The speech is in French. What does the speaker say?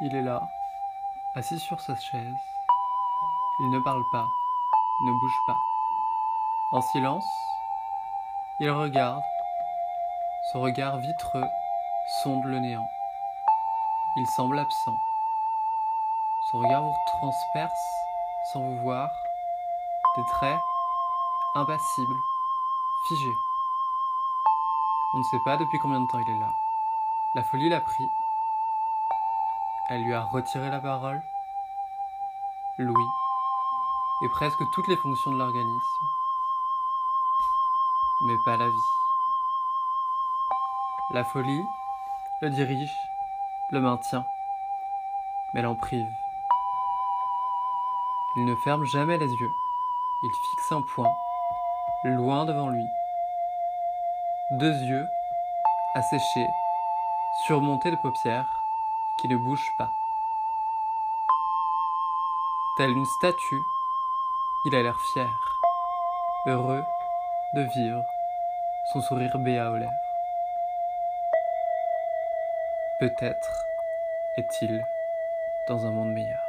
Il est là, assis sur sa chaise. Il ne parle pas, ne bouge pas. En silence, il regarde. Son regard vitreux sonde le néant. Il semble absent. Son regard vous transperce sans vous voir. Des traits impassibles, figés. On ne sait pas depuis combien de temps il est là. La folie l'a pris. Elle lui a retiré la parole, l'ouïe et presque toutes les fonctions de l'organisme, mais pas la vie. La folie le dirige, le maintient, mais l'en prive. Il ne ferme jamais les yeux, il fixe un point, loin devant lui. Deux yeux, asséchés, surmontés de paupières, qui ne bouge pas. Telle une statue, il a l'air fier, heureux de vivre, son sourire béat aux lèvres. Peut-être est-il dans un monde meilleur.